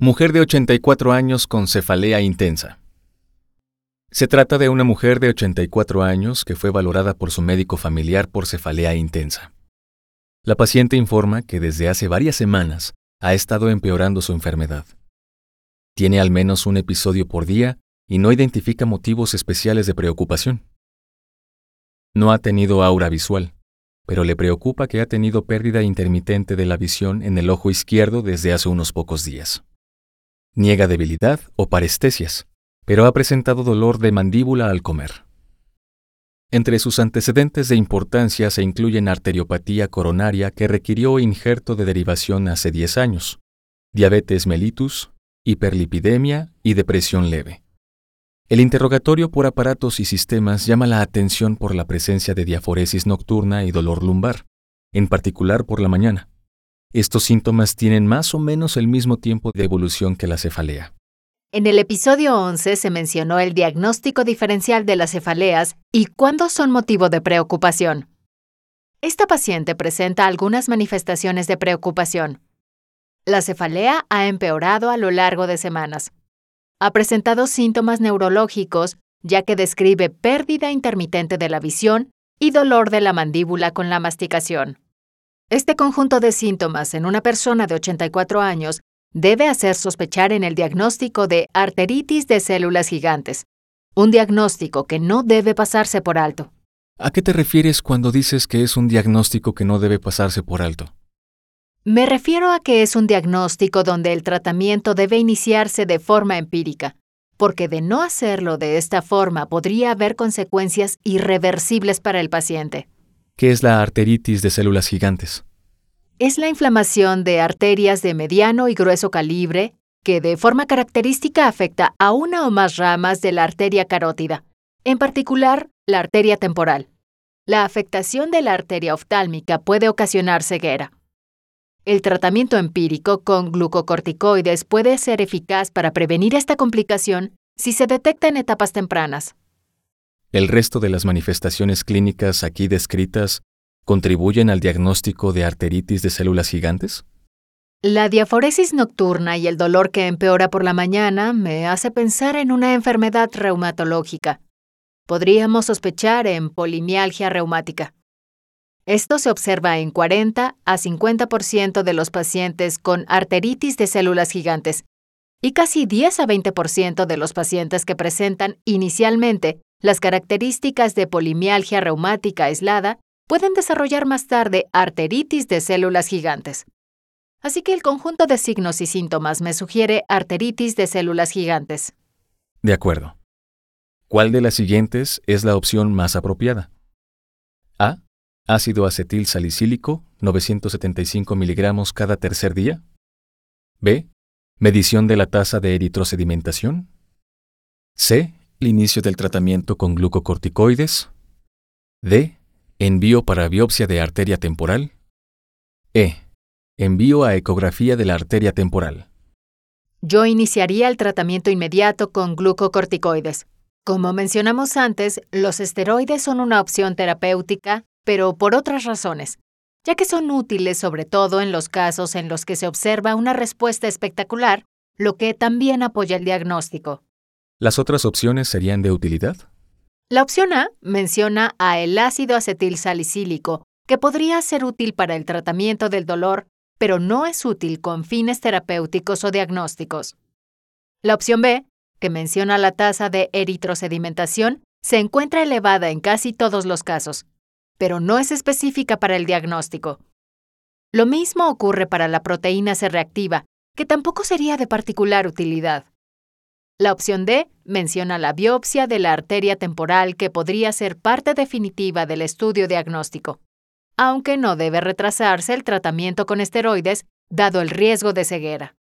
Mujer de 84 años con cefalea intensa. Se trata de una mujer de 84 años que fue valorada por su médico familiar por cefalea intensa. La paciente informa que desde hace varias semanas ha estado empeorando su enfermedad. Tiene al menos un episodio por día y no identifica motivos especiales de preocupación. No ha tenido aura visual, pero le preocupa que ha tenido pérdida intermitente de la visión en el ojo izquierdo desde hace unos pocos días. Niega debilidad o parestesias, pero ha presentado dolor de mandíbula al comer. Entre sus antecedentes de importancia se incluyen arteriopatía coronaria que requirió injerto de derivación hace 10 años, diabetes mellitus, hiperlipidemia y depresión leve. El interrogatorio por aparatos y sistemas llama la atención por la presencia de diaforesis nocturna y dolor lumbar, en particular por la mañana. Estos síntomas tienen más o menos el mismo tiempo de evolución que la cefalea. En el episodio 11 se mencionó el diagnóstico diferencial de las cefaleas y cuándo son motivo de preocupación. Esta paciente presenta algunas manifestaciones de preocupación. La cefalea ha empeorado a lo largo de semanas. Ha presentado síntomas neurológicos, ya que describe pérdida intermitente de la visión y dolor de la mandíbula con la masticación. Este conjunto de síntomas en una persona de 84 años debe hacer sospechar en el diagnóstico de arteritis de células gigantes, un diagnóstico que no debe pasarse por alto. ¿A qué te refieres cuando dices que es un diagnóstico que no debe pasarse por alto? Me refiero a que es un diagnóstico donde el tratamiento debe iniciarse de forma empírica, porque de no hacerlo de esta forma podría haber consecuencias irreversibles para el paciente. ¿Qué es la arteritis de células gigantes? es la inflamación de arterias de mediano y grueso calibre que de forma característica afecta a una o más ramas de la arteria carótida, en particular la arteria temporal. La afectación de la arteria oftálmica puede ocasionar ceguera. El tratamiento empírico con glucocorticoides puede ser eficaz para prevenir esta complicación si se detecta en etapas tempranas. El resto de las manifestaciones clínicas aquí descritas contribuyen al diagnóstico de arteritis de células gigantes? La diaforesis nocturna y el dolor que empeora por la mañana me hace pensar en una enfermedad reumatológica. Podríamos sospechar en polimialgia reumática. Esto se observa en 40 a 50% de los pacientes con arteritis de células gigantes y casi 10 a 20% de los pacientes que presentan inicialmente las características de polimialgia reumática aislada pueden desarrollar más tarde arteritis de células gigantes. Así que el conjunto de signos y síntomas me sugiere arteritis de células gigantes. De acuerdo. ¿Cuál de las siguientes es la opción más apropiada? A. Ácido acetil salicílico, 975 miligramos cada tercer día. B. Medición de la tasa de eritrosedimentación. C. El inicio del tratamiento con glucocorticoides. D. Envío para biopsia de arteria temporal. E. Envío a ecografía de la arteria temporal. Yo iniciaría el tratamiento inmediato con glucocorticoides. Como mencionamos antes, los esteroides son una opción terapéutica, pero por otras razones, ya que son útiles sobre todo en los casos en los que se observa una respuesta espectacular, lo que también apoya el diagnóstico. ¿Las otras opciones serían de utilidad? La opción A menciona a el ácido acetil salicílico, que podría ser útil para el tratamiento del dolor, pero no es útil con fines terapéuticos o diagnósticos. La opción B, que menciona la tasa de eritrosedimentación, se encuentra elevada en casi todos los casos, pero no es específica para el diagnóstico. Lo mismo ocurre para la proteína C reactiva, que tampoco sería de particular utilidad. La opción D menciona la biopsia de la arteria temporal que podría ser parte definitiva del estudio diagnóstico, aunque no debe retrasarse el tratamiento con esteroides dado el riesgo de ceguera.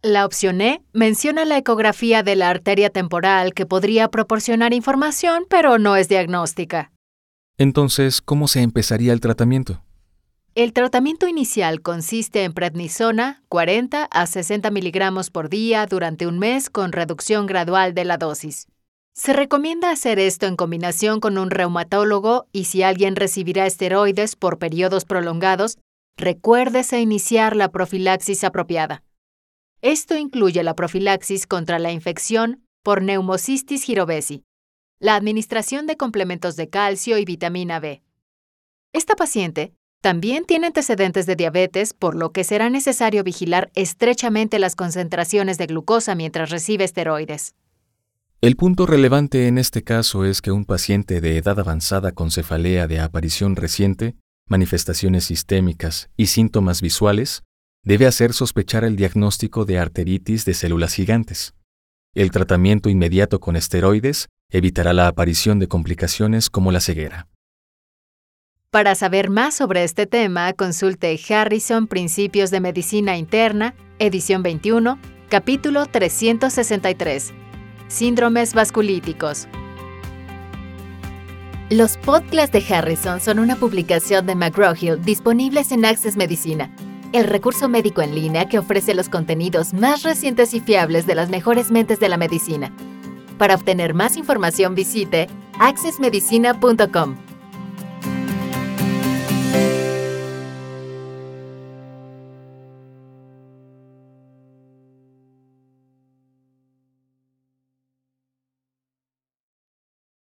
La opción E menciona la ecografía de la arteria temporal que podría proporcionar información, pero no es diagnóstica. Entonces, ¿cómo se empezaría el tratamiento? El tratamiento inicial consiste en prednisona 40 a 60 miligramos por día durante un mes con reducción gradual de la dosis. Se recomienda hacer esto en combinación con un reumatólogo y si alguien recibirá esteroides por periodos prolongados, recuérdese iniciar la profilaxis apropiada. Esto incluye la profilaxis contra la infección por neumocistis girovesi, la administración de complementos de calcio y vitamina B. Esta paciente también tiene antecedentes de diabetes, por lo que será necesario vigilar estrechamente las concentraciones de glucosa mientras recibe esteroides. El punto relevante en este caso es que un paciente de edad avanzada con cefalea de aparición reciente, manifestaciones sistémicas y síntomas visuales debe hacer sospechar el diagnóstico de arteritis de células gigantes. El tratamiento inmediato con esteroides evitará la aparición de complicaciones como la ceguera. Para saber más sobre este tema, consulte Harrison Principios de Medicina Interna, edición 21, capítulo 363. Síndromes vasculíticos. Los podcasts de Harrison son una publicación de McGraw-Hill disponibles en Access Medicina el recurso médico en línea que ofrece los contenidos más recientes y fiables de las mejores mentes de la medicina. Para obtener más información visite accessmedicina.com.